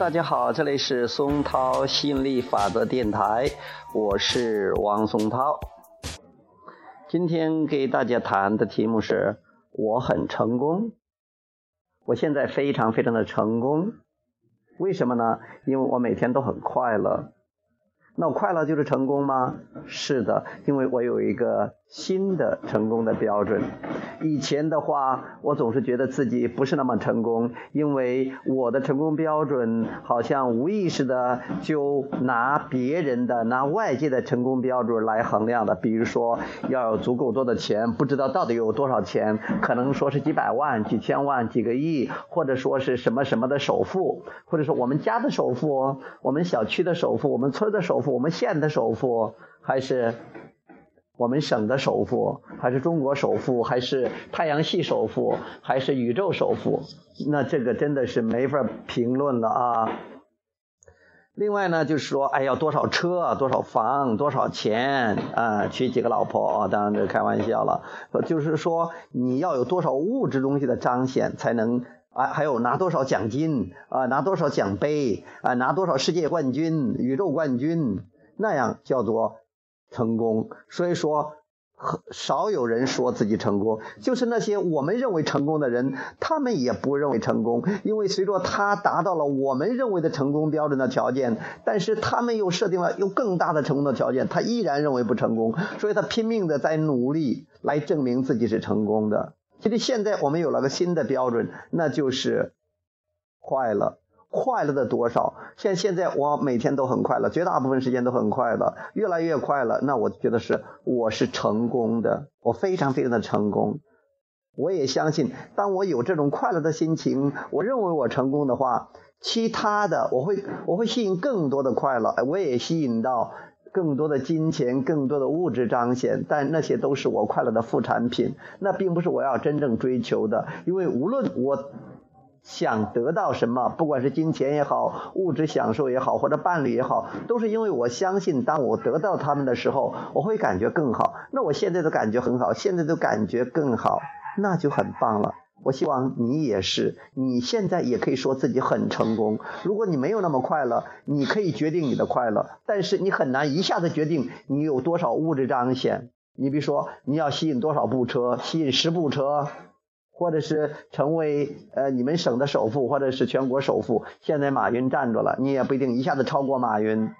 大家好，这里是松涛吸引力法则电台，我是王松涛。今天给大家谈的题目是我很成功，我现在非常非常的成功，为什么呢？因为我每天都很快乐。那我快乐就是成功吗？是的，因为我有一个新的成功的标准。以前的话，我总是觉得自己不是那么成功，因为我的成功标准好像无意识的就拿别人的、拿外界的成功标准来衡量的。比如说，要有足够多的钱，不知道到底有多少钱，可能说是几百万、几千万、几个亿，或者说是什么什么的首富，或者说我们家的首富、我们小区的首富、我们村的首富、我们县的首富，还是。我们省的首富，还是中国首富，还是太阳系首富，还是宇宙首富？那这个真的是没法评论了啊！另外呢，就是说，哎，要多少车，多少房，多少钱啊？娶几个老婆？当然这开玩笑了。就是说，你要有多少物质东西的彰显，才能啊？还有拿多少奖金啊？拿多少奖杯啊？拿多少世界冠军、宇宙冠军？那样叫做。成功，所以说很少有人说自己成功，就是那些我们认为成功的人，他们也不认为成功，因为随着他达到了我们认为的成功标准的条件，但是他们又设定了又更大的成功的条件，他依然认为不成功，所以他拼命的在努力来证明自己是成功的。其实现在我们有了个新的标准，那就是快乐。快乐的多少？现现在我每天都很快乐，绝大部分时间都很快乐，越来越快乐。那我觉得是我是成功的，我非常非常的成功。我也相信，当我有这种快乐的心情，我认为我成功的话，其他的我会我会吸引更多的快乐，我也吸引到更多的金钱、更多的物质彰显。但那些都是我快乐的副产品，那并不是我要真正追求的，因为无论我。想得到什么，不管是金钱也好，物质享受也好，或者伴侣也好，都是因为我相信，当我得到他们的时候，我会感觉更好。那我现在的感觉很好，现在的感觉更好，那就很棒了。我希望你也是，你现在也可以说自己很成功。如果你没有那么快乐，你可以决定你的快乐，但是你很难一下子决定你有多少物质彰显。你比如说，你要吸引多少部车，吸引十部车。或者是成为呃你们省的首富，或者是全国首富。现在马云站住了，你也不一定一下子超过马云，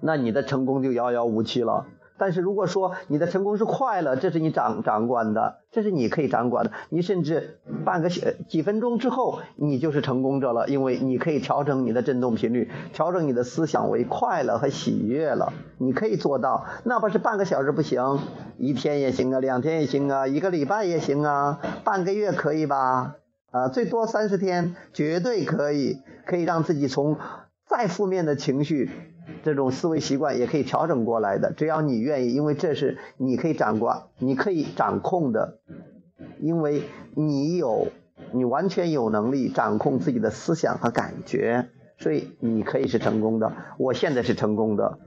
那你的成功就遥遥无期了。但是如果说你的成功是快乐，这是你掌掌管的，这是你可以掌管的。你甚至半个小几分钟之后，你就是成功者了，因为你可以调整你的振动频率，调整你的思想为快乐和喜悦了。你可以做到，哪怕是半个小时不行，一天也行啊，两天也行啊，一个礼拜也行啊，半个月可以吧？啊，最多三十天，绝对可以，可以让自己从再负面的情绪。这种思维习惯也可以调整过来的，只要你愿意，因为这是你可以掌管、你可以掌控的，因为你有，你完全有能力掌控自己的思想和感觉，所以你可以是成功的。我现在是成功的，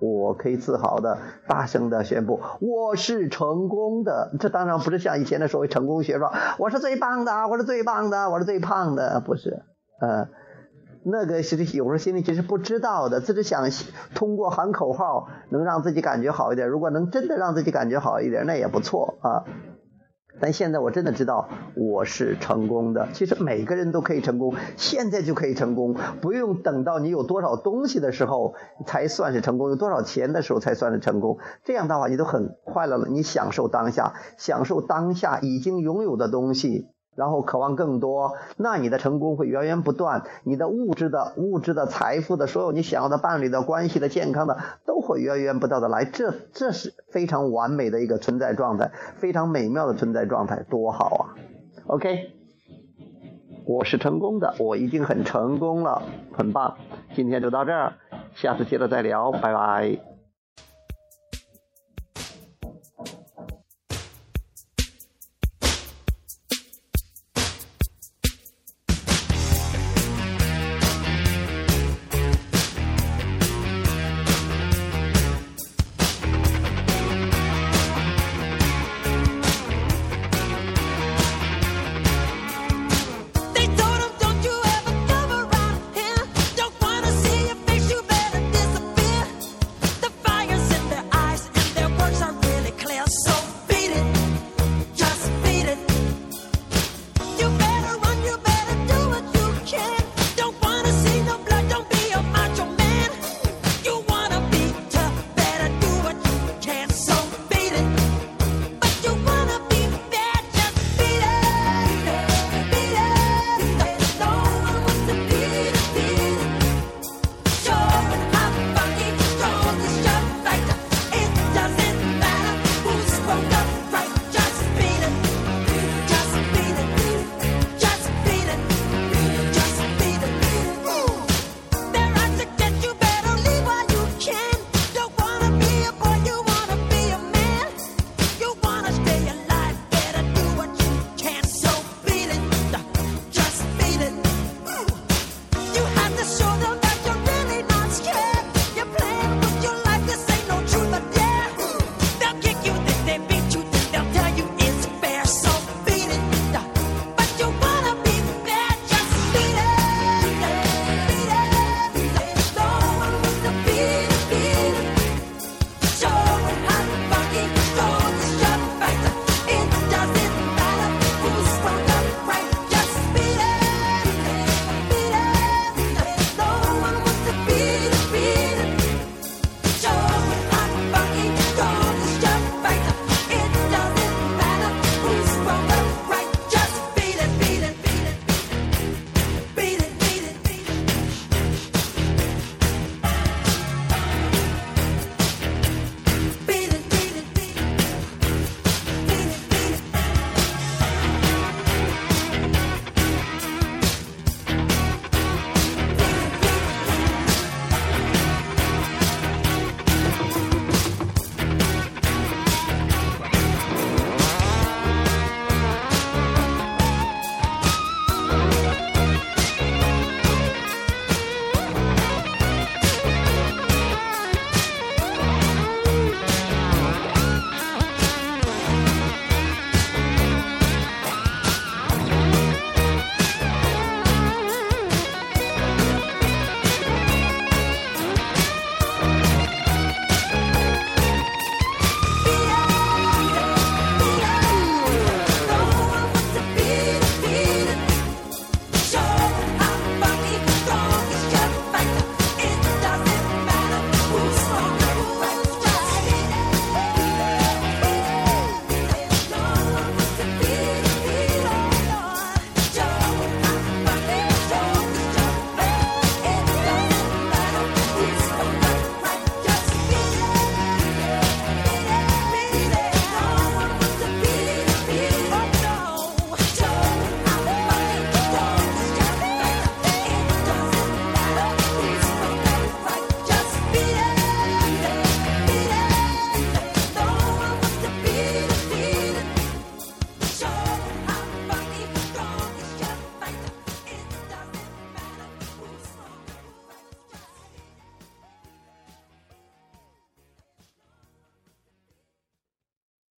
我可以自豪的、大声的宣布，我是成功的。这当然不是像以前的所谓成功学说，我是最棒的，我是最棒的，我是最胖的，不是，呃。那个其实有时候心里其实不知道的，自己想通过喊口号能让自己感觉好一点。如果能真的让自己感觉好一点，那也不错啊。但现在我真的知道我是成功的。其实每个人都可以成功，现在就可以成功，不用等到你有多少东西的时候才算是成功，有多少钱的时候才算是成功。这样的话，你都很快乐了，你享受当下，享受当下已经拥有的东西。然后渴望更多，那你的成功会源源不断，你的物质的、物质的、财富的，所有你想要的伴侣的关系的、健康的，都会源源不断的来。这这是非常完美的一个存在状态，非常美妙的存在状态，多好啊！OK，我是成功的，我已经很成功了，很棒。今天就到这儿，下次接着再聊，拜拜。